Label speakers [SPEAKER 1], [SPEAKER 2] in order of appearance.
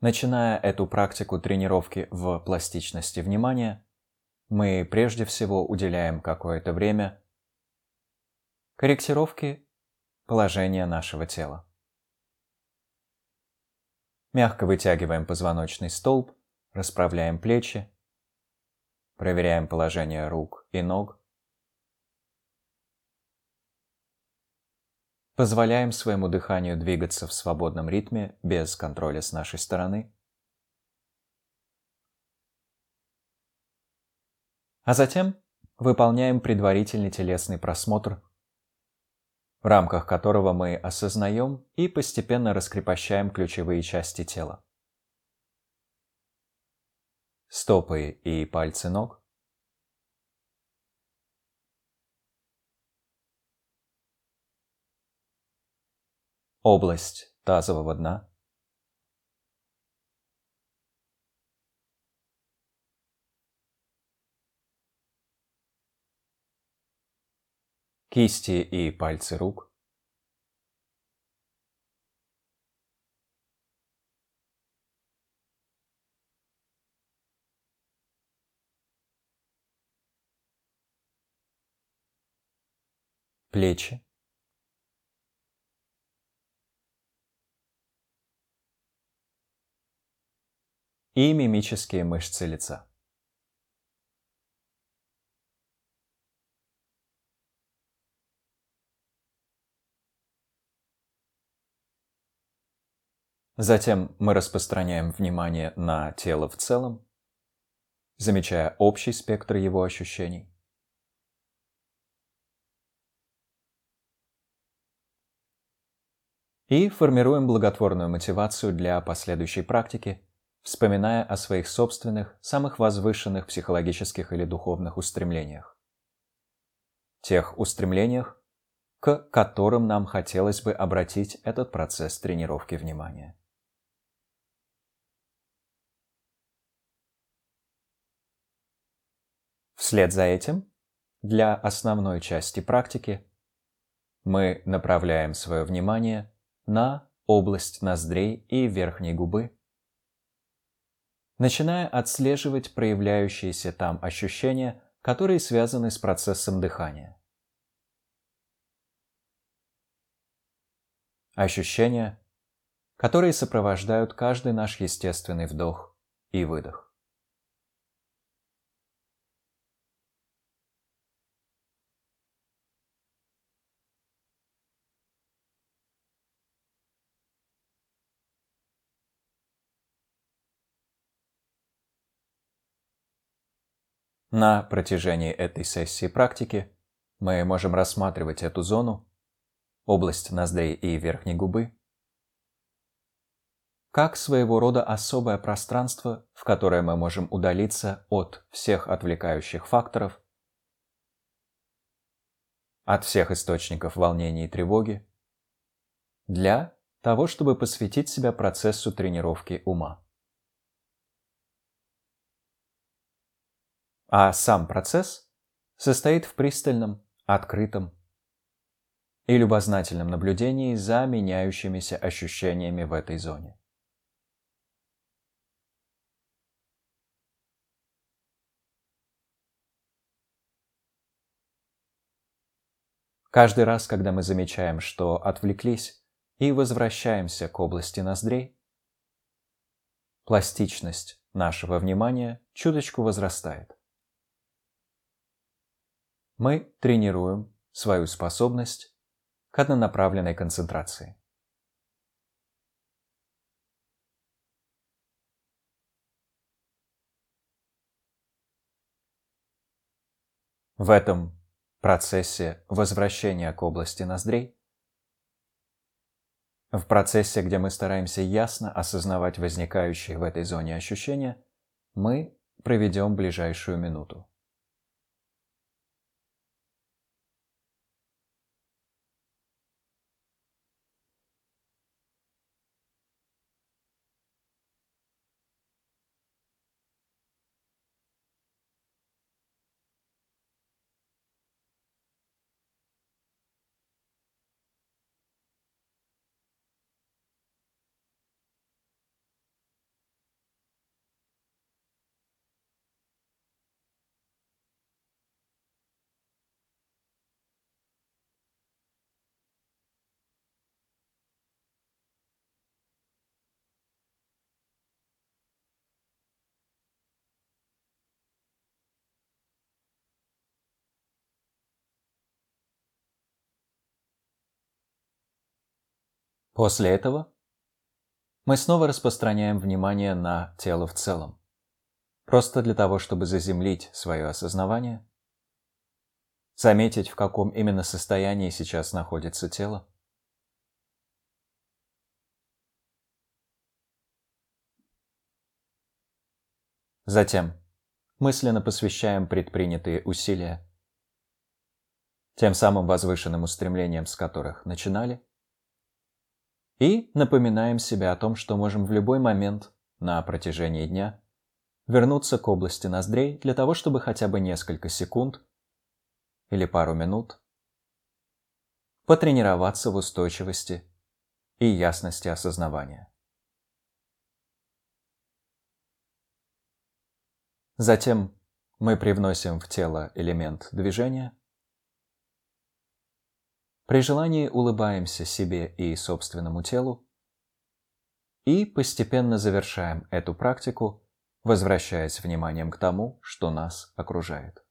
[SPEAKER 1] Начиная эту практику тренировки в пластичности внимания, мы прежде всего уделяем какое-то время корректировке положения нашего тела. Мягко вытягиваем позвоночный столб, расправляем плечи, проверяем положение рук и ног, Позволяем своему дыханию двигаться в свободном ритме без контроля с нашей стороны. А затем выполняем предварительный телесный просмотр, в рамках которого мы осознаем и постепенно раскрепощаем ключевые части тела. Стопы и пальцы ног, область тазового дна, кисти и пальцы рук, плечи, и мимические мышцы лица. Затем мы распространяем внимание на тело в целом, замечая общий спектр его ощущений. И формируем благотворную мотивацию для последующей практики – вспоминая о своих собственных, самых возвышенных психологических или духовных устремлениях. Тех устремлениях, к которым нам хотелось бы обратить этот процесс тренировки внимания. Вслед за этим, для основной части практики, мы направляем свое внимание на область ноздрей и верхней губы, начиная отслеживать проявляющиеся там ощущения, которые связаны с процессом дыхания. Ощущения, которые сопровождают каждый наш естественный вдох и выдох. На протяжении этой сессии практики мы можем рассматривать эту зону, область ноздрей и верхней губы, как своего рода особое пространство, в которое мы можем удалиться от всех отвлекающих факторов, от всех источников волнения и тревоги, для того, чтобы посвятить себя процессу тренировки ума. А сам процесс состоит в пристальном, открытом и любознательном наблюдении за меняющимися ощущениями в этой зоне. Каждый раз, когда мы замечаем, что отвлеклись и возвращаемся к области ноздрей, пластичность нашего внимания чуточку возрастает мы тренируем свою способность к однонаправленной концентрации. В этом процессе возвращения к области ноздрей, в процессе, где мы стараемся ясно осознавать возникающие в этой зоне ощущения, мы проведем ближайшую минуту. После этого мы снова распространяем внимание на тело в целом, просто для того, чтобы заземлить свое осознавание, заметить, в каком именно состоянии сейчас находится тело, Затем мысленно посвящаем предпринятые усилия тем самым возвышенным устремлениям, с которых начинали, и напоминаем себе о том, что можем в любой момент на протяжении дня вернуться к области ноздрей для того, чтобы хотя бы несколько секунд или пару минут потренироваться в устойчивости и ясности осознавания. Затем мы привносим в тело элемент движения. При желании улыбаемся себе и собственному телу и постепенно завершаем эту практику, возвращаясь вниманием к тому, что нас окружает.